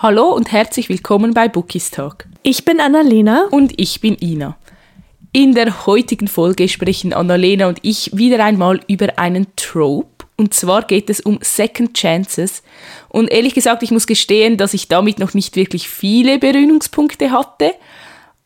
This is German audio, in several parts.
Hallo und herzlich willkommen bei Bookies Talk. Ich bin Annalena. Und ich bin Ina. In der heutigen Folge sprechen Annalena und ich wieder einmal über einen Trope. Und zwar geht es um Second Chances. Und ehrlich gesagt, ich muss gestehen, dass ich damit noch nicht wirklich viele Berührungspunkte hatte.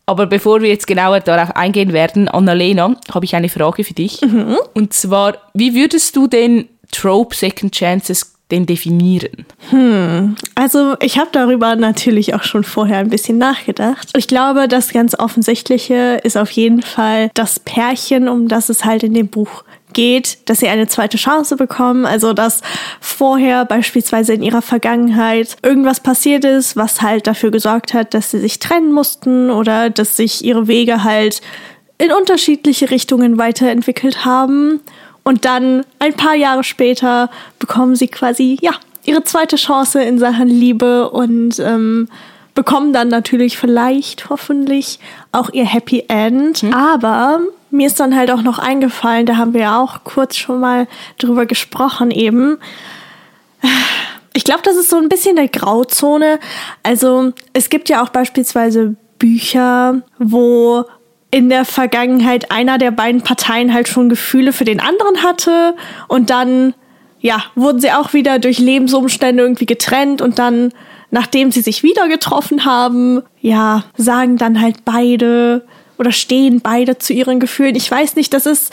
Aber bevor wir jetzt genauer darauf eingehen werden, Annalena, habe ich eine Frage für dich. Mhm. Und zwar, wie würdest du den Trope Second Chances denn definieren? Hm, also ich habe darüber natürlich auch schon vorher ein bisschen nachgedacht. Ich glaube, das ganz Offensichtliche ist auf jeden Fall das Pärchen, um das es halt in dem Buch geht, dass sie eine zweite Chance bekommen. Also dass vorher beispielsweise in ihrer Vergangenheit irgendwas passiert ist, was halt dafür gesorgt hat, dass sie sich trennen mussten oder dass sich ihre Wege halt in unterschiedliche Richtungen weiterentwickelt haben. Und dann ein paar Jahre später bekommen sie quasi, ja, ihre zweite Chance in Sachen Liebe und ähm, bekommen dann natürlich vielleicht, hoffentlich, auch ihr Happy End. Mhm. Aber mir ist dann halt auch noch eingefallen, da haben wir ja auch kurz schon mal drüber gesprochen eben. Ich glaube, das ist so ein bisschen der Grauzone. Also es gibt ja auch beispielsweise Bücher, wo in der Vergangenheit einer der beiden Parteien halt schon Gefühle für den anderen hatte und dann, ja, wurden sie auch wieder durch Lebensumstände irgendwie getrennt und dann, nachdem sie sich wieder getroffen haben, ja, sagen dann halt beide oder stehen beide zu ihren Gefühlen. Ich weiß nicht, das ist,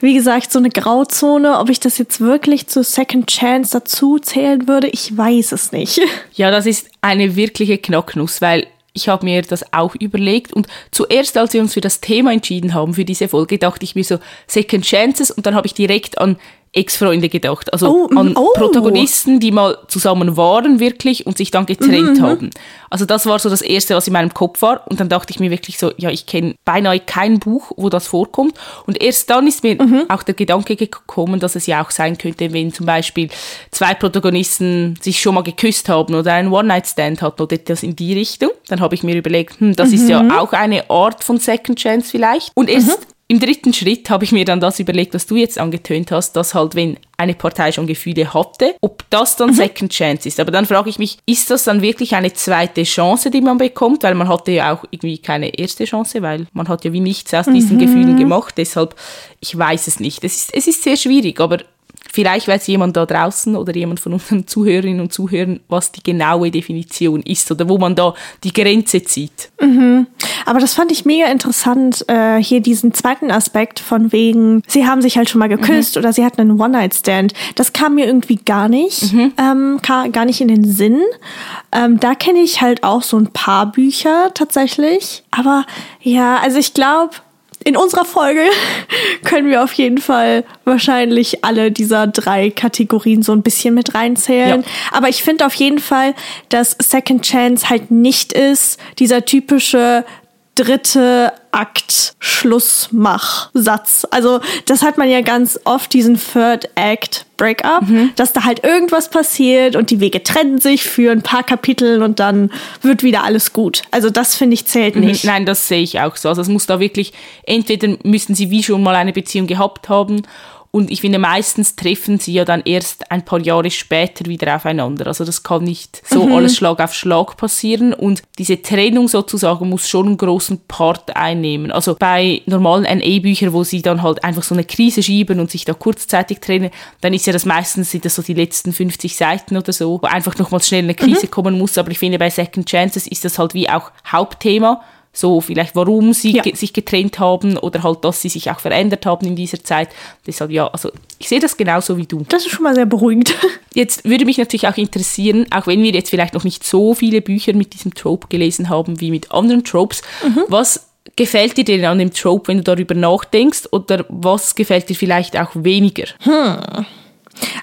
wie gesagt, so eine Grauzone. Ob ich das jetzt wirklich zu Second Chance dazu zählen würde, ich weiß es nicht. Ja, das ist eine wirkliche Knocknuss, weil ich habe mir das auch überlegt und zuerst, als wir uns für das Thema entschieden haben, für diese Folge, dachte ich mir so Second Chances und dann habe ich direkt an Ex-Freunde gedacht. Also oh, an oh. Protagonisten, die mal zusammen waren wirklich und sich dann getrennt mhm. haben. Also das war so das Erste, was in meinem Kopf war. Und dann dachte ich mir wirklich so, ja, ich kenne beinahe kein Buch, wo das vorkommt. Und erst dann ist mir mhm. auch der Gedanke gekommen, dass es ja auch sein könnte, wenn zum Beispiel zwei Protagonisten sich schon mal geküsst haben oder einen One-Night-Stand hatten oder etwas in die Richtung. Dann habe ich mir überlegt, hm, das mhm. ist ja mhm. auch eine Art von Second Chance vielleicht. Und erst mhm. Im dritten Schritt habe ich mir dann das überlegt, was du jetzt angetönt hast, dass halt, wenn eine Partei schon Gefühle hatte, ob das dann mhm. Second Chance ist. Aber dann frage ich mich, ist das dann wirklich eine zweite Chance, die man bekommt? Weil man hatte ja auch irgendwie keine erste Chance, weil man hat ja wie nichts aus diesen mhm. Gefühlen gemacht. Deshalb, ich weiß es nicht. Es ist, es ist sehr schwierig, aber Vielleicht weiß jemand da draußen oder jemand von unseren Zuhörerinnen und Zuhörern, was die genaue Definition ist oder wo man da die Grenze zieht. Mhm. Aber das fand ich mega interessant, äh, hier diesen zweiten Aspekt von wegen, sie haben sich halt schon mal geküsst mhm. oder sie hatten einen One-Night-Stand. Das kam mir irgendwie gar nicht, mhm. ähm, gar nicht in den Sinn. Ähm, da kenne ich halt auch so ein paar Bücher tatsächlich. Aber ja, also ich glaube, in unserer Folge können wir auf jeden Fall wahrscheinlich alle dieser drei Kategorien so ein bisschen mit reinzählen. Ja. Aber ich finde auf jeden Fall, dass Second Chance halt nicht ist dieser typische dritte Akt Schlussmach-Satz. Also das hat man ja ganz oft, diesen Third Act Breakup, mhm. dass da halt irgendwas passiert und die Wege trennen sich für ein paar Kapitel und dann wird wieder alles gut. Also das finde ich zählt mhm. nicht. Nein, das sehe ich auch so. Also es muss da wirklich, entweder müssen sie wie schon mal eine Beziehung gehabt haben und ich finde, meistens treffen sie ja dann erst ein paar Jahre später wieder aufeinander. Also das kann nicht so mhm. alles Schlag auf Schlag passieren. Und diese Trennung sozusagen muss schon einen großen Part einnehmen. Also bei normalen NA-Büchern, wo sie dann halt einfach so eine Krise schieben und sich da kurzzeitig trennen, dann ist ja das meistens sind das so die letzten 50 Seiten oder so, wo einfach nochmals schnell eine Krise mhm. kommen muss. Aber ich finde, bei Second Chances ist das halt wie auch Hauptthema so vielleicht warum sie ja. ge sich getrennt haben oder halt, dass sie sich auch verändert haben in dieser Zeit. Deshalb ja, also ich sehe das genauso wie du. Das ist schon mal sehr beruhigend. Jetzt würde mich natürlich auch interessieren, auch wenn wir jetzt vielleicht noch nicht so viele Bücher mit diesem Trope gelesen haben wie mit anderen Tropes, mhm. was gefällt dir denn an dem Trope, wenn du darüber nachdenkst oder was gefällt dir vielleicht auch weniger? Hm.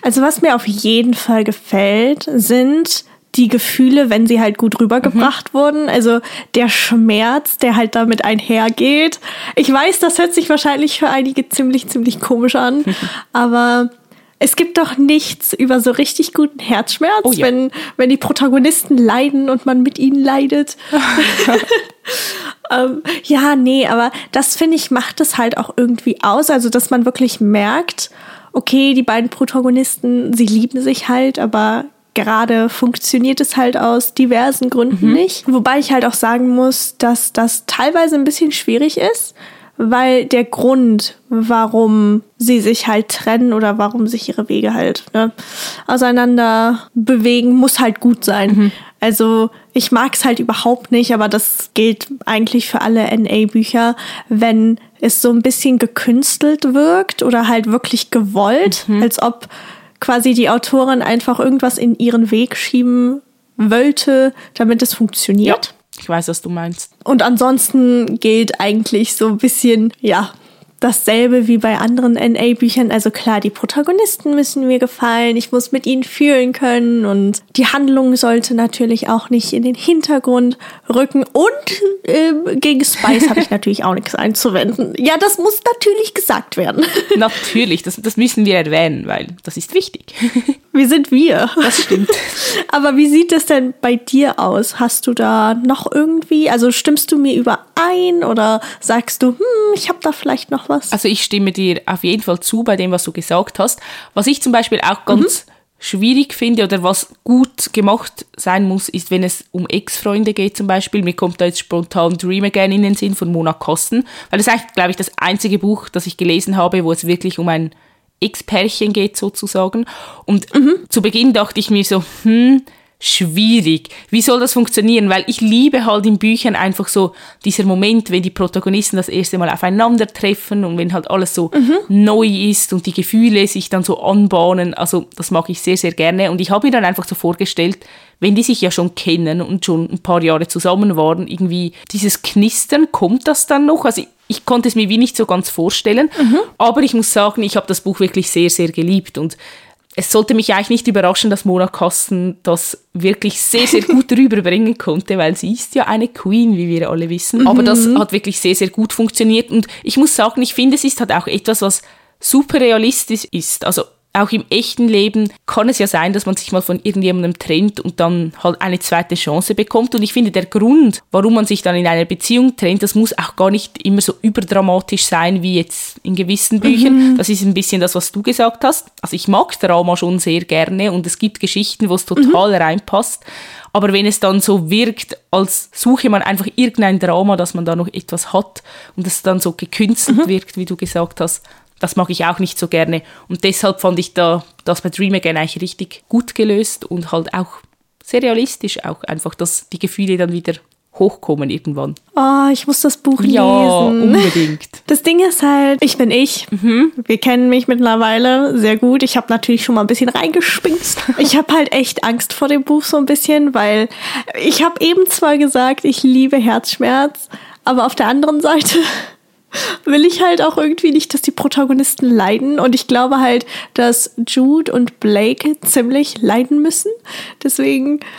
Also was mir auf jeden Fall gefällt, sind die Gefühle, wenn sie halt gut rübergebracht mhm. wurden. Also der Schmerz, der halt damit einhergeht. Ich weiß, das hört sich wahrscheinlich für einige ziemlich, ziemlich komisch an, aber es gibt doch nichts über so richtig guten Herzschmerz, oh, ja. wenn, wenn die Protagonisten leiden und man mit ihnen leidet. ähm, ja, nee, aber das finde ich macht es halt auch irgendwie aus. Also, dass man wirklich merkt, okay, die beiden Protagonisten, sie lieben sich halt, aber gerade funktioniert es halt aus diversen Gründen mhm. nicht. Wobei ich halt auch sagen muss, dass das teilweise ein bisschen schwierig ist, weil der Grund, warum sie sich halt trennen oder warum sich ihre Wege halt ne, auseinander bewegen, muss halt gut sein. Mhm. Also ich mag es halt überhaupt nicht, aber das gilt eigentlich für alle NA-Bücher, wenn es so ein bisschen gekünstelt wirkt oder halt wirklich gewollt, mhm. als ob quasi die Autorin einfach irgendwas in ihren Weg schieben wollte, damit es funktioniert. Ja, ich weiß, was du meinst. Und ansonsten gilt eigentlich so ein bisschen, ja, dasselbe wie bei anderen NA-Büchern. Also klar, die Protagonisten müssen mir gefallen, ich muss mit ihnen fühlen können und die Handlung sollte natürlich auch nicht in den Hintergrund rücken. Und äh, gegen Spice habe ich natürlich auch nichts einzuwenden. Ja, das muss natürlich gesagt werden. Natürlich, das, das müssen wir erwähnen, weil das ist wichtig. Wir sind wir. Das stimmt. Aber wie sieht es denn bei dir aus? Hast du da noch irgendwie, also stimmst du mir überein oder sagst du, hm, ich habe da vielleicht noch was? Also ich stimme dir auf jeden Fall zu bei dem, was du gesagt hast. Was ich zum Beispiel auch ganz mhm. schwierig finde oder was gut gemacht sein muss, ist, wenn es um Ex-Freunde geht zum Beispiel. Mir kommt da jetzt spontan Dream Again in den Sinn von Mona Kosten, weil das ist eigentlich, glaube ich, das einzige Buch, das ich gelesen habe, wo es wirklich um ein X-Pärchen geht sozusagen. Und mhm. zu Beginn dachte ich mir so, hm, schwierig. Wie soll das funktionieren? Weil ich liebe halt in Büchern einfach so dieser Moment, wenn die Protagonisten das erste Mal aufeinandertreffen und wenn halt alles so mhm. neu ist und die Gefühle sich dann so anbahnen. Also das mag ich sehr, sehr gerne. Und ich habe mir dann einfach so vorgestellt, wenn die sich ja schon kennen und schon ein paar Jahre zusammen waren, irgendwie dieses Knistern, kommt das dann noch? Also ich konnte es mir wie nicht so ganz vorstellen, mhm. aber ich muss sagen, ich habe das Buch wirklich sehr, sehr geliebt und es sollte mich eigentlich nicht überraschen, dass Mona Kasten das wirklich sehr, sehr gut rüberbringen konnte, weil sie ist ja eine Queen, wie wir alle wissen. Mhm. Aber das hat wirklich sehr, sehr gut funktioniert. Und ich muss sagen, ich finde, es ist halt auch etwas, was super realistisch ist. Also auch im echten Leben kann es ja sein, dass man sich mal von irgendjemandem trennt und dann halt eine zweite Chance bekommt. Und ich finde, der Grund, warum man sich dann in einer Beziehung trennt, das muss auch gar nicht immer so überdramatisch sein wie jetzt in gewissen Büchern. Mhm. Das ist ein bisschen das, was du gesagt hast. Also ich mag Drama schon sehr gerne und es gibt Geschichten, wo es total mhm. reinpasst. Aber wenn es dann so wirkt, als suche man einfach irgendein Drama, dass man da noch etwas hat und es dann so gekünstelt mhm. wirkt, wie du gesagt hast, das mag ich auch nicht so gerne. Und deshalb fand ich da das bei Dream Again eigentlich richtig gut gelöst und halt auch sehr realistisch auch einfach, dass die Gefühle dann wieder hochkommen irgendwann. Oh, ich muss das Buch ja, lesen. Ja, unbedingt. Das Ding ist halt, ich bin ich. Mhm. Wir kennen mich mittlerweile sehr gut. Ich habe natürlich schon mal ein bisschen reingespinkt. ich habe halt echt Angst vor dem Buch so ein bisschen, weil ich habe eben zwar gesagt, ich liebe Herzschmerz, aber auf der anderen Seite will ich halt auch irgendwie nicht, dass die Protagonisten leiden. Und ich glaube halt, dass Jude und Blake ziemlich leiden müssen. Deswegen.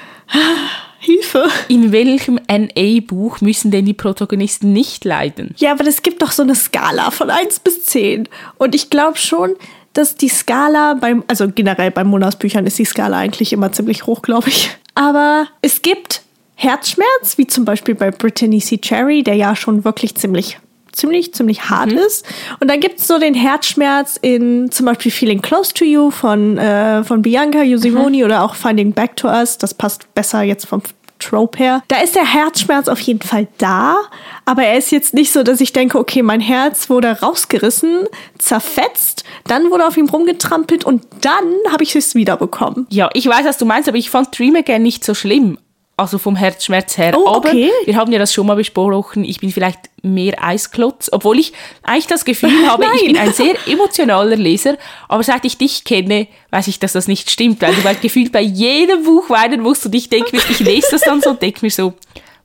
Hilfe. In welchem NA-Buch müssen denn die Protagonisten nicht leiden? Ja, aber es gibt doch so eine Skala von 1 bis 10. Und ich glaube schon, dass die Skala beim, also generell bei Monas-Büchern ist die Skala eigentlich immer ziemlich hoch, glaube ich. Aber es gibt Herzschmerz, wie zum Beispiel bei Brittany C. Cherry, der ja schon wirklich ziemlich ziemlich, ziemlich hart mhm. ist. Und dann gibt es so den Herzschmerz in zum Beispiel Feeling Close to You von, äh, von Bianca Yusimoni mhm. oder auch Finding Back to Us. Das passt besser jetzt vom Trope her. Da ist der Herzschmerz auf jeden Fall da, aber er ist jetzt nicht so, dass ich denke, okay, mein Herz wurde rausgerissen, zerfetzt, dann wurde auf ihm rumgetrampelt und dann habe ich es wiederbekommen. Ja, ich weiß, was du meinst, aber ich fand Dream Again nicht so schlimm also vom Herzschmerz her. Oh, okay. Aber wir haben ja das schon mal besprochen, ich bin vielleicht mehr Eisklotz, obwohl ich eigentlich das Gefühl habe, ich bin ein sehr emotionaler Leser, aber seit ich dich kenne, weiß ich, dass das nicht stimmt, weil du halt gefühlt bei jedem Buch weinen musst und ich denke mir, ich lese das dann so und denke mir so,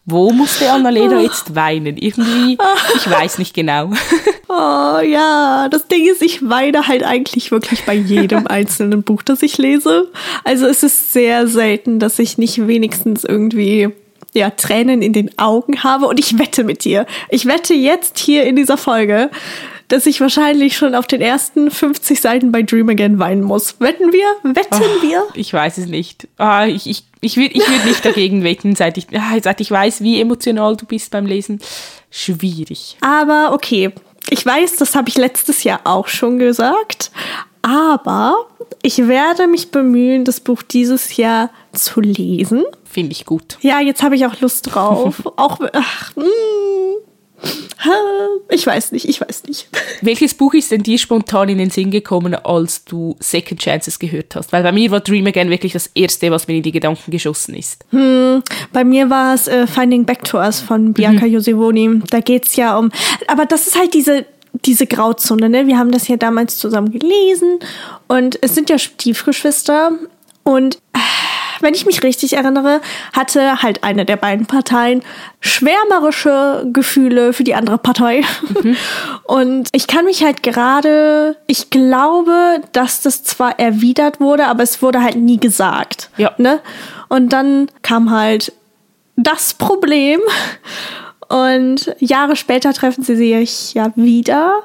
wo musste Annalena oh. jetzt weinen? Irgendwie, ich weiß nicht genau. Oh ja, das Ding ist, ich weine halt eigentlich wirklich bei jedem einzelnen Buch, das ich lese. Also es ist sehr selten, dass ich nicht wenigstens irgendwie ja, Tränen in den Augen habe und ich wette mit dir. Ich wette jetzt hier in dieser Folge, dass ich wahrscheinlich schon auf den ersten 50 Seiten bei Dream Again weinen muss. Wetten wir? Wetten oh, wir? Ich weiß es nicht. Ah, ich ich, ich würde ich würd nicht dagegen wetten, seit ich, ah, seit ich weiß, wie emotional du bist beim Lesen. Schwierig. Aber okay, ich weiß, das habe ich letztes Jahr auch schon gesagt. Aber ich werde mich bemühen, das Buch dieses Jahr zu lesen. Finde ich gut. Ja, jetzt habe ich auch Lust drauf. auch, ach, mh. Ich weiß nicht, ich weiß nicht. Welches Buch ist denn dir spontan in den Sinn gekommen, als du Second Chances gehört hast? Weil bei mir war Dream Again wirklich das Erste, was mir in die Gedanken geschossen ist. Hm, bei mir war es äh, Finding Back to Us von Bianca mhm. Josevoni. Da geht es ja um. Aber das ist halt diese diese Grauzone, ne? Wir haben das ja damals zusammen gelesen und es sind ja Stiefgeschwister und äh, wenn ich mich richtig erinnere, hatte halt eine der beiden Parteien schwärmerische Gefühle für die andere Partei. Mhm. Und ich kann mich halt gerade, ich glaube, dass das zwar erwidert wurde, aber es wurde halt nie gesagt. Ja. Ne? Und dann kam halt das Problem. Und Jahre später treffen sie sich ja wieder.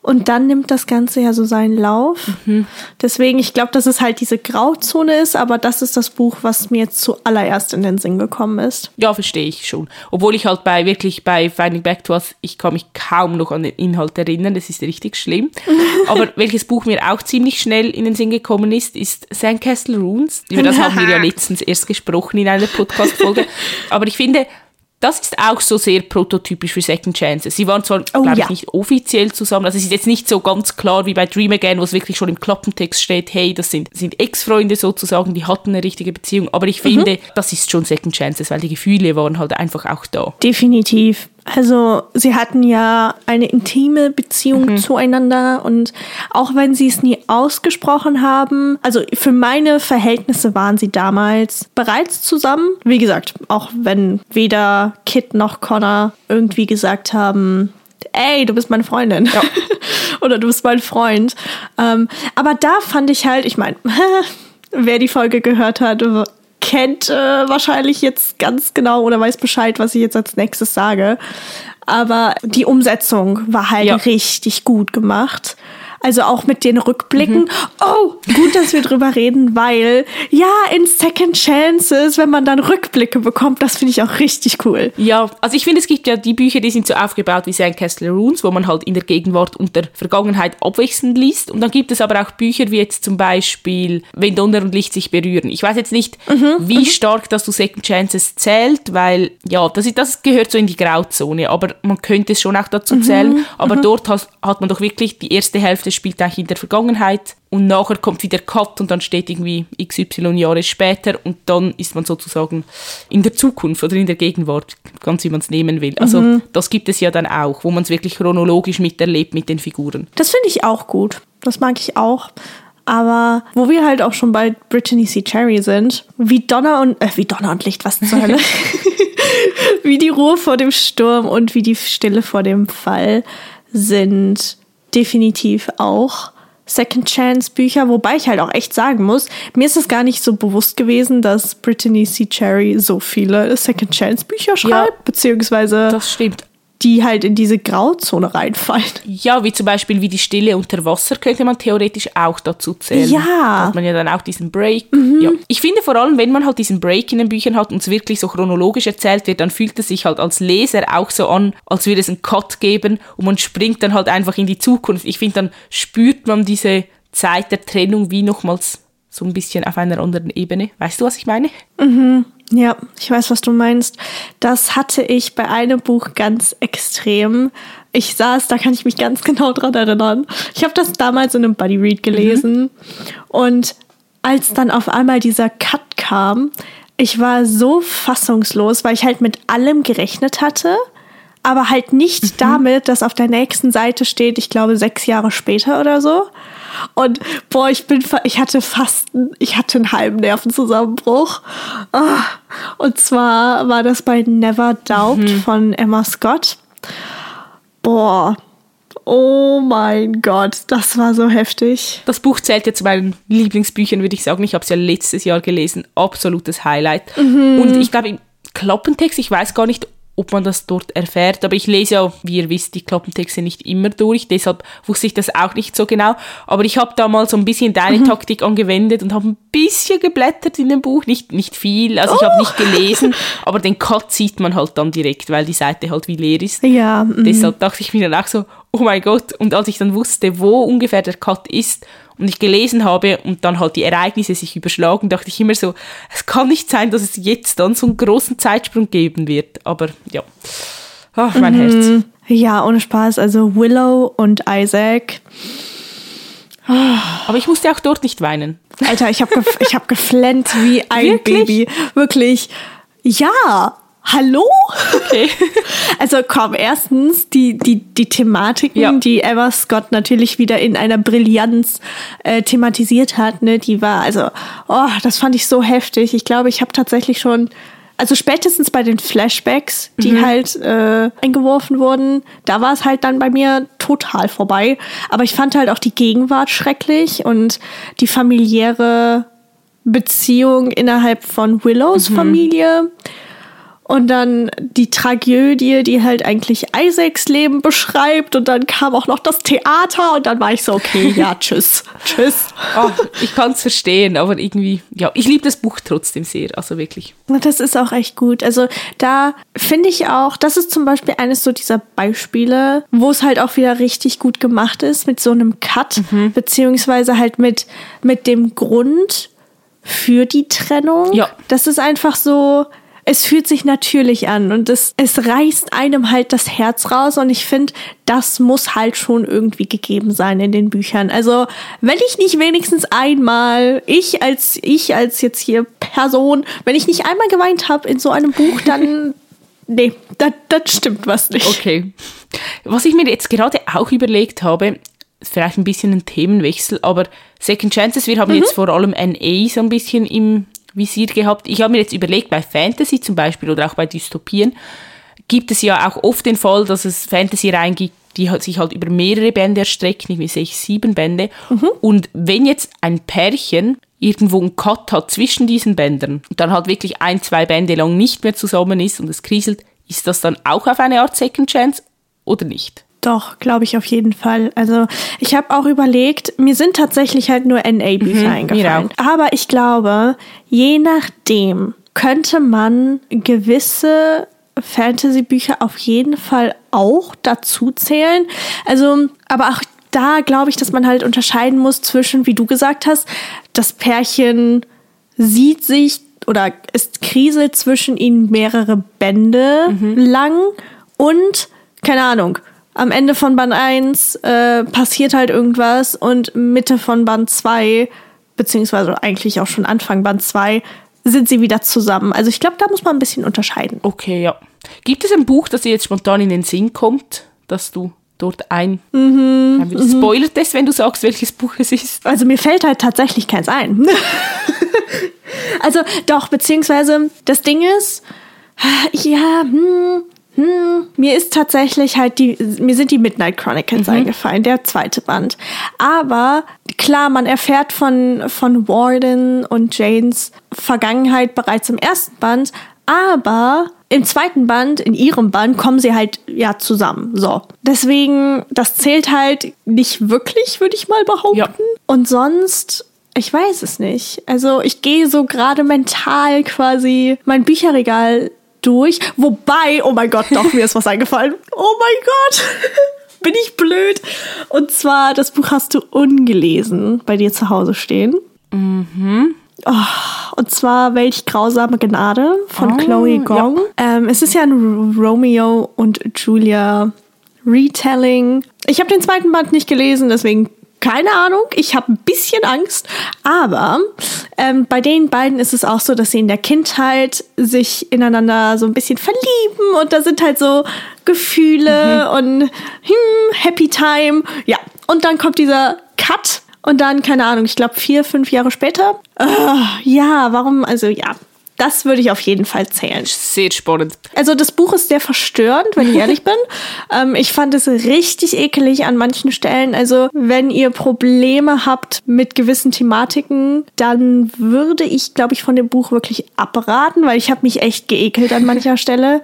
Und dann nimmt das Ganze ja so seinen Lauf. Mhm. Deswegen, ich glaube, dass es halt diese Grauzone ist, aber das ist das Buch, was mir jetzt zuallererst in den Sinn gekommen ist. Ja, verstehe ich schon. Obwohl ich halt bei wirklich bei Finding Back to Us, ich kann mich kaum noch an den Inhalt erinnern, das ist richtig schlimm. aber welches Buch mir auch ziemlich schnell in den Sinn gekommen ist, ist Sandcastle Runes. Über das haben wir ja letztens erst gesprochen in einer Podcast-Folge. aber ich finde, das ist auch so sehr prototypisch für Second Chances. Sie waren zwar, oh, glaube ja. ich, nicht offiziell zusammen, also es ist jetzt nicht so ganz klar wie bei Dream Again, wo es wirklich schon im Klappentext steht, hey, das sind, sind Ex-Freunde sozusagen, die hatten eine richtige Beziehung, aber ich finde, mhm. das ist schon Second Chances, weil die Gefühle waren halt einfach auch da. Definitiv. Also sie hatten ja eine intime Beziehung mhm. zueinander und auch wenn sie es nie ausgesprochen haben, also für meine Verhältnisse waren sie damals bereits zusammen. Wie gesagt, auch wenn weder Kit noch Connor irgendwie gesagt haben, ey, du bist meine Freundin. Ja. Oder du bist mein Freund. Ähm, aber da fand ich halt, ich meine, wer die Folge gehört hat, kennt äh, wahrscheinlich jetzt ganz genau oder weiß Bescheid, was ich jetzt als nächstes sage. Aber die Umsetzung war halt ja. richtig gut gemacht. Also auch mit den Rückblicken. Mhm. Oh, gut, dass wir drüber reden, weil ja, in Second Chances, wenn man dann Rückblicke bekommt, das finde ich auch richtig cool. Ja, also ich finde, es gibt ja die Bücher, die sind so aufgebaut wie Sandcastle Runes, wo man halt in der Gegenwart und der Vergangenheit abwechselnd liest. Und dann gibt es aber auch Bücher wie jetzt zum Beispiel Wenn Donner und Licht sich berühren. Ich weiß jetzt nicht, mhm. wie mhm. stark das zu Second Chances zählt, weil ja, das, ist, das gehört so in die Grauzone, aber man könnte es schon auch dazu mhm. zählen. Aber mhm. dort hat, hat man doch wirklich die erste Hälfte das spielt eigentlich in der Vergangenheit und nachher kommt wieder Cut und dann steht irgendwie XY Jahre später und dann ist man sozusagen in der Zukunft oder in der Gegenwart, ganz wie man es nehmen will. Also mhm. das gibt es ja dann auch, wo man es wirklich chronologisch miterlebt mit den Figuren. Das finde ich auch gut. Das mag ich auch. Aber wo wir halt auch schon bei Brittany C. Cherry sind, wie Donner und äh, wie Donner und Licht, was zur Hölle? wie die Ruhe vor dem Sturm und wie die Stille vor dem Fall sind definitiv auch Second Chance Bücher, wobei ich halt auch echt sagen muss, mir ist es gar nicht so bewusst gewesen, dass Brittany C. Cherry so viele Second Chance Bücher schreibt, ja, beziehungsweise das stimmt die halt in diese Grauzone reinfallen. Ja, wie zum Beispiel wie die Stille unter Wasser könnte man theoretisch auch dazu zählen. Ja. Da hat man ja dann auch diesen Break. Mhm. Ja. Ich finde vor allem, wenn man halt diesen Break in den Büchern hat und es wirklich so chronologisch erzählt wird, dann fühlt es sich halt als Leser auch so an, als würde es einen Cut geben und man springt dann halt einfach in die Zukunft. Ich finde, dann spürt man diese Zeit der Trennung wie nochmals so ein bisschen auf einer anderen Ebene. Weißt du, was ich meine? Mhm. Ja, ich weiß, was du meinst. Das hatte ich bei einem Buch ganz extrem. Ich saß, da kann ich mich ganz genau dran erinnern. Ich habe das damals in einem Buddy Read gelesen mhm. und als dann auf einmal dieser Cut kam, ich war so fassungslos, weil ich halt mit allem gerechnet hatte, aber halt nicht mhm. damit, dass auf der nächsten Seite steht, ich glaube sechs Jahre später oder so. Und boah, ich bin, ich hatte fast, ich hatte einen halben Nervenzusammenbruch. Ah, und zwar war das bei Never Doubt mhm. von Emma Scott. Boah, Oh mein Gott, das war so heftig. Das Buch zählt ja zu meinen Lieblingsbüchern, würde ich sagen. Ich habe es ja letztes Jahr gelesen. Absolutes Highlight. Mhm. Und ich glaube, im Klappentext, ich weiß gar nicht, ob man das dort erfährt. Aber ich lese ja, wie ihr wisst, die Klappentexte nicht immer durch, deshalb wusste ich das auch nicht so genau. Aber ich habe da mal so ein bisschen deine mhm. Taktik angewendet und habe ein bisschen geblättert in dem Buch, nicht, nicht viel, also ich habe nicht gelesen, aber den Cut sieht man halt dann direkt, weil die Seite halt wie leer ist. Ja. Mhm. Deshalb dachte ich mir dann auch so, oh mein Gott. Und als ich dann wusste, wo ungefähr der Cut ist und ich gelesen habe und dann halt die Ereignisse sich überschlagen, dachte ich immer so, es kann nicht sein, dass es jetzt dann so einen großen Zeitsprung geben wird. Aber ja, Ach, mein mhm. Herz. Ja, ohne Spaß. Also Willow und Isaac. Aber ich musste auch dort nicht weinen. Alter, ich habe gef ich hab geflennt wie ein Wirklich? Baby. Wirklich. Ja, Hallo? Okay. Also komm, erstens die, die, die Thematiken, ja. die Emma Scott natürlich wieder in einer Brillanz äh, thematisiert hat, ne, die war, also, oh, das fand ich so heftig. Ich glaube, ich habe tatsächlich schon, also spätestens bei den Flashbacks, die mhm. halt äh, eingeworfen wurden, da war es halt dann bei mir total vorbei. Aber ich fand halt auch die Gegenwart schrecklich und die familiäre Beziehung innerhalb von Willows mhm. Familie und dann die Tragödie, die halt eigentlich Isaacs Leben beschreibt. Und dann kam auch noch das Theater und dann war ich so, okay, ja, tschüss. tschüss. Oh, ich kann es verstehen, aber irgendwie, ja, ich liebe das Buch trotzdem sehr, also wirklich. Das ist auch echt gut. Also da finde ich auch, das ist zum Beispiel eines so dieser Beispiele, wo es halt auch wieder richtig gut gemacht ist mit so einem Cut, mhm. beziehungsweise halt mit, mit dem Grund für die Trennung. Ja. Das ist einfach so, es fühlt sich natürlich an und es, es reißt einem halt das Herz raus und ich finde, das muss halt schon irgendwie gegeben sein in den Büchern. Also, wenn ich nicht wenigstens einmal, ich als, ich als jetzt hier Person, wenn ich nicht einmal geweint habe in so einem Buch, dann Nee, das, das stimmt was nicht. Okay. Was ich mir jetzt gerade auch überlegt habe, vielleicht ein bisschen ein Themenwechsel, aber Second Chances, wir haben mhm. jetzt vor allem NA so ein bisschen im Visier gehabt. Ich habe mir jetzt überlegt, bei Fantasy zum Beispiel oder auch bei Dystopien gibt es ja auch oft den Fall, dass es Fantasy-Reihen gibt, die sich halt über mehrere Bände erstrecken, ich sechs, sieben Bände. Mhm. Und wenn jetzt ein Pärchen irgendwo einen Cut hat zwischen diesen Bändern, dann halt wirklich ein, zwei Bände lang nicht mehr zusammen ist und es kriselt, ist das dann auch auf eine Art Second Chance oder nicht? Doch, glaube ich auf jeden Fall. Also ich habe auch überlegt, mir sind tatsächlich halt nur NA-Bücher mhm, eingefallen. Aber ich glaube, je nachdem könnte man gewisse Fantasy-Bücher auf jeden Fall auch dazu zählen. Also, aber auch da glaube ich, dass man halt unterscheiden muss zwischen, wie du gesagt hast, das Pärchen sieht sich oder ist Krise zwischen ihnen mehrere Bände mhm. lang und keine Ahnung, am Ende von Band 1 äh, passiert halt irgendwas und Mitte von Band 2, beziehungsweise eigentlich auch schon Anfang Band 2, sind sie wieder zusammen. Also ich glaube, da muss man ein bisschen unterscheiden. Okay, ja. Gibt es ein Buch, das dir jetzt spontan in den Sinn kommt, dass du dort ein... Mhm, mhm. Spoilert es, wenn du sagst, welches Buch es ist? Also mir fällt halt tatsächlich keins ein. also doch, beziehungsweise das Ding ist, ja, hm, hm, mir ist tatsächlich halt die, mir sind die Midnight Chronicles mhm. eingefallen, der zweite Band. Aber klar, man erfährt von, von Warden und Janes Vergangenheit bereits im ersten Band, aber im zweiten Band, in ihrem Band, kommen sie halt ja zusammen. So. Deswegen, das zählt halt nicht wirklich, würde ich mal behaupten. Ja. Und sonst ich weiß es nicht. Also ich gehe so gerade mental quasi mein Bücherregal durch. Wobei, oh mein Gott, doch, mir ist was eingefallen. Oh mein Gott. Bin ich blöd. Und zwar, das Buch hast du ungelesen bei dir zu Hause stehen. Mhm. Oh, und zwar Welch grausame Gnade von oh, Chloe Gong. Ja. Ähm, es ist ja ein Romeo und Julia Retelling. Ich habe den zweiten Band nicht gelesen, deswegen keine Ahnung, ich habe ein bisschen Angst, aber ähm, bei den beiden ist es auch so, dass sie in der Kindheit sich ineinander so ein bisschen verlieben und da sind halt so Gefühle mhm. und hm, Happy Time. Ja, und dann kommt dieser Cut und dann, keine Ahnung, ich glaube vier, fünf Jahre später. Uh, ja, warum, also ja, das würde ich auf jeden Fall zählen. Sehr spannend. Also das Buch ist sehr verstörend, wenn ich ehrlich bin. Ähm, ich fand es richtig ekelig an manchen Stellen. Also wenn ihr Probleme habt mit gewissen Thematiken, dann würde ich, glaube ich, von dem Buch wirklich abraten, weil ich habe mich echt geekelt an mancher Stelle.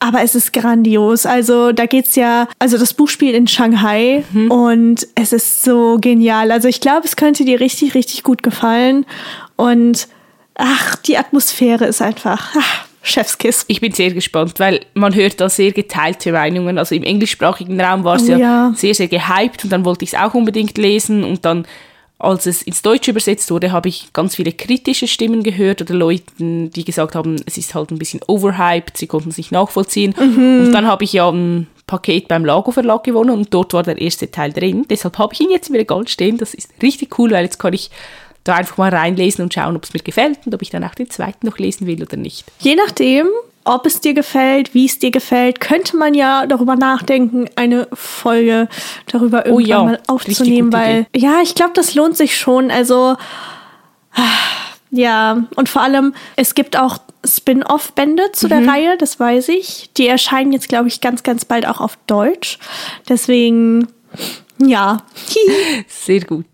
Aber es ist grandios. Also da geht's ja, also das Buch spielt in Shanghai mhm. und es ist so genial. Also ich glaube, es könnte dir richtig, richtig gut gefallen. Und ach, die Atmosphäre ist einfach. Ach, Chefskiss. Ich bin sehr gespannt, weil man hört da sehr geteilte Meinungen. Also im englischsprachigen Raum war es oh, ja, ja, sehr, sehr gehypt und dann wollte ich es auch unbedingt lesen und dann als es ins Deutsche übersetzt wurde, habe ich ganz viele kritische Stimmen gehört oder Leuten, die gesagt haben, es ist halt ein bisschen overhyped, sie konnten es nicht nachvollziehen. Mhm. Und dann habe ich ja ein Paket beim Lago Verlag gewonnen und dort war der erste Teil drin. Deshalb habe ich ihn jetzt im Regal stehen. Das ist richtig cool, weil jetzt kann ich da einfach mal reinlesen und schauen, ob es mir gefällt und ob ich dann auch den zweiten noch lesen will oder nicht. Je nachdem, ob es dir gefällt, wie es dir gefällt, könnte man ja darüber nachdenken, eine Folge darüber irgendwann oh ja, mal aufzunehmen, weil Idee. ja, ich glaube, das lohnt sich schon. Also ja, und vor allem, es gibt auch Spin-off-Bände zu mhm. der Reihe, das weiß ich. Die erscheinen jetzt, glaube ich, ganz, ganz bald auch auf Deutsch. Deswegen, ja. Sehr gut.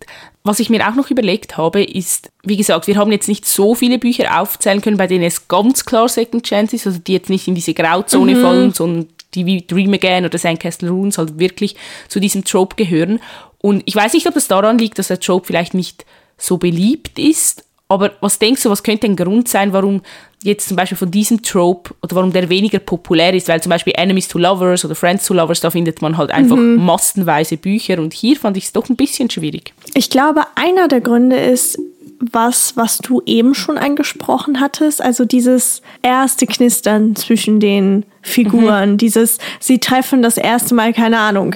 Was ich mir auch noch überlegt habe, ist, wie gesagt, wir haben jetzt nicht so viele Bücher aufzählen können, bei denen es ganz klar Second Chance ist, also die jetzt nicht in diese Grauzone mhm. fallen, sondern die wie Dream Again oder Sandcastle Runes halt wirklich zu diesem Trope gehören. Und ich weiß nicht, ob das daran liegt, dass der Trope vielleicht nicht so beliebt ist, aber was denkst du, was könnte ein Grund sein, warum jetzt zum Beispiel von diesem Trope oder warum der weniger populär ist? Weil zum Beispiel Enemies to Lovers oder Friends to Lovers, da findet man halt einfach mhm. massenweise Bücher und hier fand ich es doch ein bisschen schwierig. Ich glaube, einer der Gründe ist, was, was du eben schon angesprochen hattest, also dieses erste Knistern zwischen den Figuren, mhm. dieses, sie treffen das erste Mal, keine Ahnung,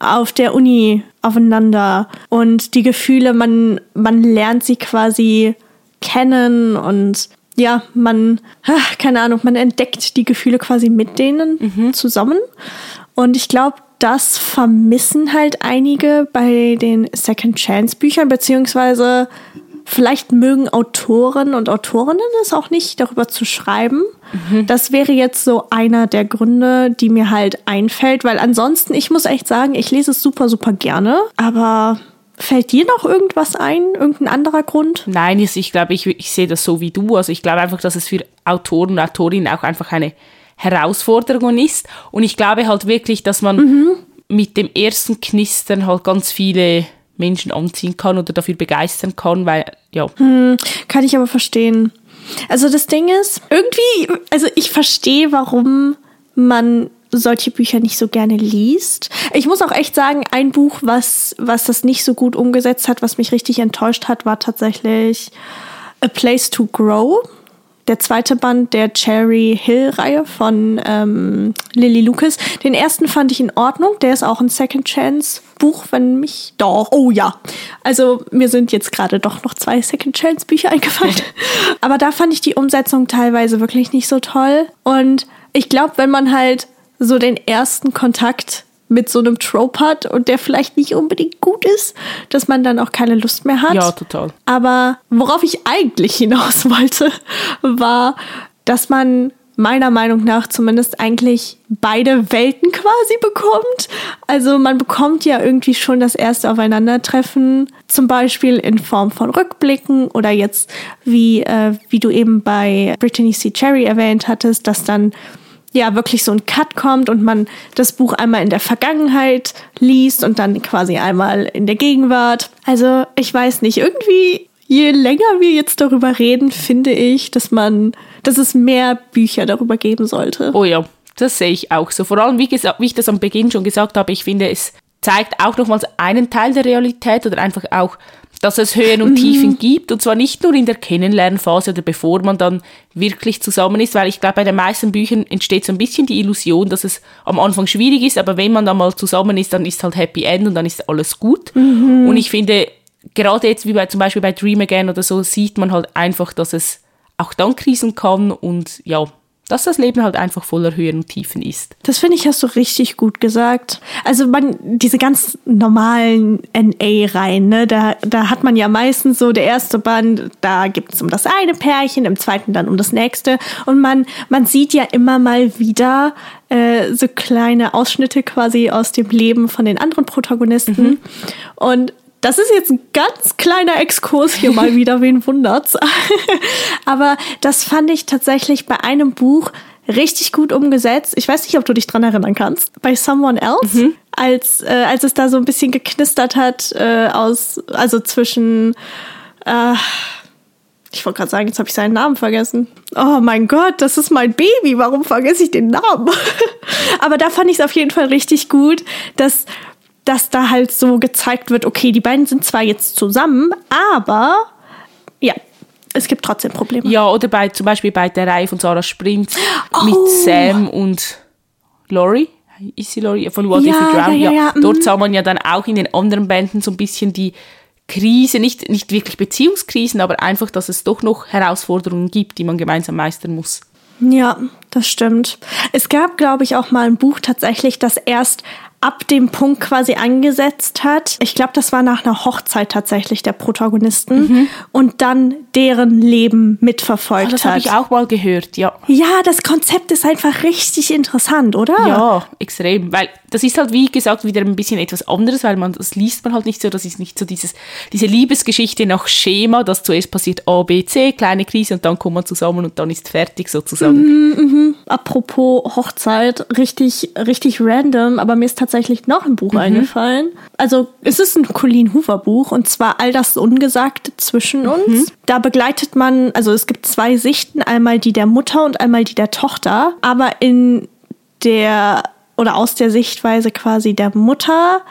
auf der Uni aufeinander und die Gefühle, man, man lernt sie quasi kennen und ja, man, keine Ahnung, man entdeckt die Gefühle quasi mit denen mhm. zusammen. Und ich glaube, das vermissen halt einige bei den Second Chance Büchern, beziehungsweise vielleicht mögen Autoren und Autorinnen es auch nicht, darüber zu schreiben. Mhm. Das wäre jetzt so einer der Gründe, die mir halt einfällt, weil ansonsten, ich muss echt sagen, ich lese es super, super gerne, aber Fällt dir noch irgendwas ein? Irgendein anderer Grund? Nein, ich glaube, ich, ich sehe das so wie du. Also ich glaube einfach, dass es für Autoren und Autorinnen auch einfach eine Herausforderung ist. Und ich glaube halt wirklich, dass man mhm. mit dem ersten Knistern halt ganz viele Menschen anziehen kann oder dafür begeistern kann, weil, ja. Hm, kann ich aber verstehen. Also das Ding ist, irgendwie, also ich verstehe, warum man solche Bücher nicht so gerne liest. Ich muss auch echt sagen, ein Buch, was, was das nicht so gut umgesetzt hat, was mich richtig enttäuscht hat, war tatsächlich A Place to Grow. Der zweite Band der Cherry Hill-Reihe von ähm, Lily Lucas. Den ersten fand ich in Ordnung. Der ist auch ein Second Chance Buch, wenn mich doch. Oh ja. Also mir sind jetzt gerade doch noch zwei Second Chance Bücher eingefallen. Aber da fand ich die Umsetzung teilweise wirklich nicht so toll. Und ich glaube, wenn man halt so den ersten Kontakt mit so einem Trope hat und der vielleicht nicht unbedingt gut ist, dass man dann auch keine Lust mehr hat. Ja, total. Aber worauf ich eigentlich hinaus wollte, war, dass man meiner Meinung nach zumindest eigentlich beide Welten quasi bekommt. Also man bekommt ja irgendwie schon das erste Aufeinandertreffen, zum Beispiel in Form von Rückblicken oder jetzt wie, äh, wie du eben bei Brittany C. Cherry erwähnt hattest, dass dann ja wirklich so ein Cut kommt und man das Buch einmal in der Vergangenheit liest und dann quasi einmal in der Gegenwart. Also ich weiß nicht, irgendwie je länger wir jetzt darüber reden, finde ich, dass man, dass es mehr Bücher darüber geben sollte. Oh ja, das sehe ich auch so. Vor allem, wie, gesagt, wie ich das am Beginn schon gesagt habe, ich finde, es zeigt auch nochmals einen Teil der Realität oder einfach auch dass es Höhen und Tiefen mhm. gibt und zwar nicht nur in der Kennenlernphase oder bevor man dann wirklich zusammen ist, weil ich glaube, bei den meisten Büchern entsteht so ein bisschen die Illusion, dass es am Anfang schwierig ist, aber wenn man dann mal zusammen ist, dann ist halt Happy End und dann ist alles gut. Mhm. Und ich finde, gerade jetzt wie bei zum Beispiel bei Dream Again oder so, sieht man halt einfach, dass es auch dann krisen kann und ja, dass das Leben halt einfach voller Höhen und Tiefen ist. Das finde ich, hast du richtig gut gesagt. Also man, diese ganz normalen NA-Reihen, ne, da, da hat man ja meistens so der erste Band, da gibt es um das eine Pärchen, im zweiten dann um das nächste. Und man, man sieht ja immer mal wieder äh, so kleine Ausschnitte quasi aus dem Leben von den anderen Protagonisten. Mhm. Und das ist jetzt ein ganz kleiner Exkurs hier mal wieder, wen wundert's. Aber das fand ich tatsächlich bei einem Buch richtig gut umgesetzt. Ich weiß nicht, ob du dich dran erinnern kannst. Bei Someone Else, mhm. als, äh, als es da so ein bisschen geknistert hat, äh, aus, also zwischen, äh, ich wollte gerade sagen, jetzt habe ich seinen Namen vergessen. Oh mein Gott, das ist mein Baby. Warum vergesse ich den Namen? Aber da fand ich es auf jeden Fall richtig gut, dass dass da halt so gezeigt wird, okay, die beiden sind zwar jetzt zusammen, aber ja, es gibt trotzdem Probleme. Ja, oder bei, zum Beispiel bei der Reihe von Sarah Sprint oh. mit Sam und Laurie. Ist sie Laurie? Von What ja, If We Drown? Ja, ja, ja. Dort mhm. sah man ja dann auch in den anderen Bänden so ein bisschen die Krise, nicht, nicht wirklich Beziehungskrisen, aber einfach, dass es doch noch Herausforderungen gibt, die man gemeinsam meistern muss. Ja, das stimmt. Es gab, glaube ich, auch mal ein Buch tatsächlich, das erst ab dem Punkt quasi angesetzt hat. Ich glaube, das war nach einer Hochzeit tatsächlich der Protagonisten mhm. und dann deren Leben mitverfolgt oh, das hat. Das habe ich auch mal gehört, ja. Ja, das Konzept ist einfach richtig interessant, oder? Ja, extrem, weil das ist halt wie gesagt wieder ein bisschen etwas anderes, weil man das liest man halt nicht so, das ist nicht so dieses diese Liebesgeschichte nach Schema, dass zuerst passiert A B C, kleine Krise und dann kommt man zusammen und dann ist fertig sozusagen. Mhm, Apropos Hochzeit, richtig richtig random, aber mir ist tatsächlich tatsächlich noch ein Buch mhm. eingefallen. Also es ist ein Colleen Hoover Buch und zwar All das Ungesagte zwischen uns. Mhm. Da begleitet man, also es gibt zwei Sichten, einmal die der Mutter und einmal die der Tochter. Aber in der oder aus der Sichtweise quasi der Mutter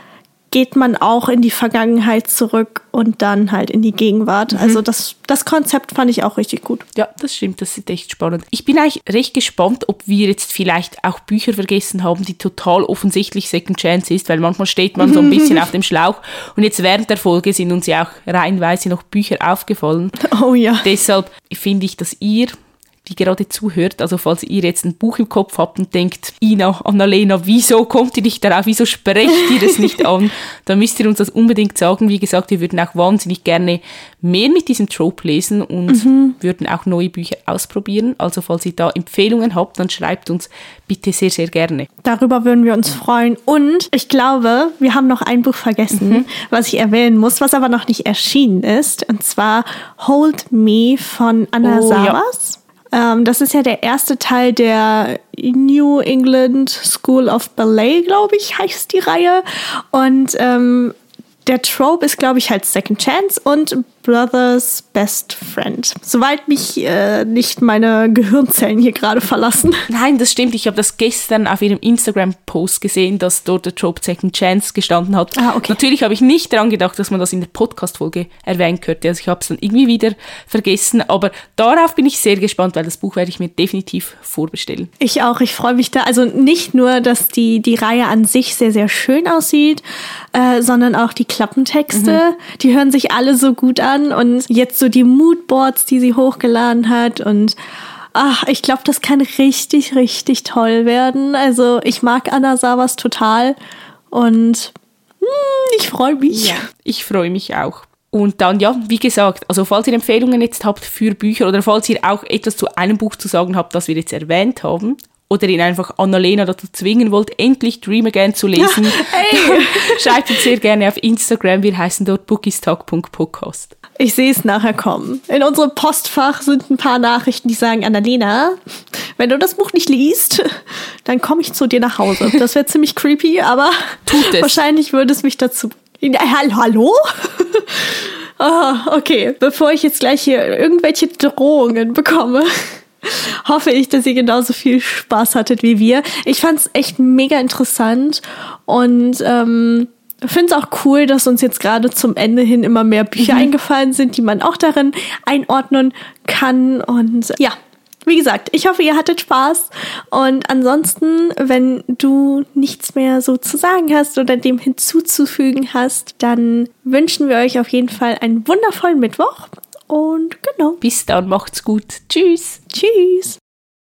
geht man auch in die Vergangenheit zurück und dann halt in die Gegenwart. Mhm. Also das, das Konzept fand ich auch richtig gut. Ja, das stimmt, das ist echt spannend. Ich bin eigentlich recht gespannt, ob wir jetzt vielleicht auch Bücher vergessen haben, die total offensichtlich Second Chance ist, weil manchmal steht man so ein bisschen auf dem Schlauch und jetzt während der Folge sind uns ja auch reihenweise noch Bücher aufgefallen. Oh ja. Deshalb finde ich, dass ihr die gerade zuhört. Also falls ihr jetzt ein Buch im Kopf habt und denkt, Ina, Annalena, wieso kommt ihr nicht darauf, wieso sprecht ihr das nicht an, dann müsst ihr uns das unbedingt sagen. Wie gesagt, wir würden auch wahnsinnig gerne mehr mit diesem Trope lesen und mhm. würden auch neue Bücher ausprobieren. Also falls ihr da Empfehlungen habt, dann schreibt uns bitte sehr, sehr gerne. Darüber würden wir uns freuen. Und ich glaube, wir haben noch ein Buch vergessen, mhm. was ich erwähnen muss, was aber noch nicht erschienen ist. Und zwar Hold Me von Anna oh, Savas. Ja. Ähm, das ist ja der erste Teil der New England School of Ballet, glaube ich, heißt die Reihe. Und ähm, der Trope ist, glaube ich, halt Second Chance und Brothers Best Friend. Soweit mich äh, nicht meine Gehirnzellen hier gerade verlassen. Nein, das stimmt. Ich habe das gestern auf ihrem Instagram-Post gesehen, dass dort der Trope Second Chance gestanden hat. Ah, okay. Natürlich habe ich nicht daran gedacht, dass man das in der Podcast-Folge erwähnen könnte. Also ich habe es dann irgendwie wieder vergessen. Aber darauf bin ich sehr gespannt, weil das Buch werde ich mir definitiv vorbestellen. Ich auch. Ich freue mich da. Also nicht nur, dass die, die Reihe an sich sehr, sehr schön aussieht, äh, sondern auch die Klappentexte. Mhm. Die hören sich alle so gut an an und jetzt so die Moodboards, die sie hochgeladen hat und ach, ich glaube, das kann richtig, richtig toll werden. Also ich mag Anna Savas total und hm, ich freue mich. Ja, ich freue mich auch. Und dann, ja, wie gesagt, also falls ihr Empfehlungen jetzt habt für Bücher oder falls ihr auch etwas zu einem Buch zu sagen habt, das wir jetzt erwähnt haben, oder ihn einfach Annalena dazu zwingen wollt, endlich Dream Again zu lesen, hey. schreibt uns sehr gerne auf Instagram. Wir heißen dort bookistalk.podcast. Ich sehe es nachher kommen. In unserem Postfach sind ein paar Nachrichten, die sagen, Annalena, wenn du das Buch nicht liest, dann komme ich zu dir nach Hause. Das wäre ziemlich creepy, aber wahrscheinlich würde es mich dazu... Hallo? Oh, okay, bevor ich jetzt gleich hier irgendwelche Drohungen bekomme hoffe ich, dass ihr genauso viel Spaß hattet wie wir. Ich fand es echt mega interessant und ähm, finde es auch cool, dass uns jetzt gerade zum Ende hin immer mehr Bücher mhm. eingefallen sind, die man auch darin einordnen kann. Und ja, wie gesagt, ich hoffe, ihr hattet Spaß. Und ansonsten, wenn du nichts mehr so zu sagen hast oder dem hinzuzufügen hast, dann wünschen wir euch auf jeden Fall einen wundervollen Mittwoch und genau. Bis dann, macht's gut. Tschüss. Tschüss.